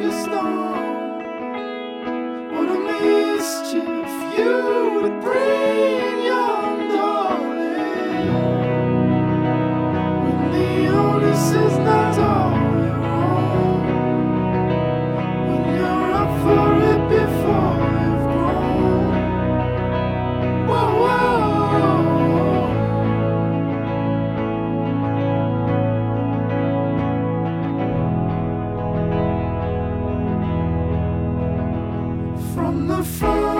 Frankenstein. What a mischief you would bring. From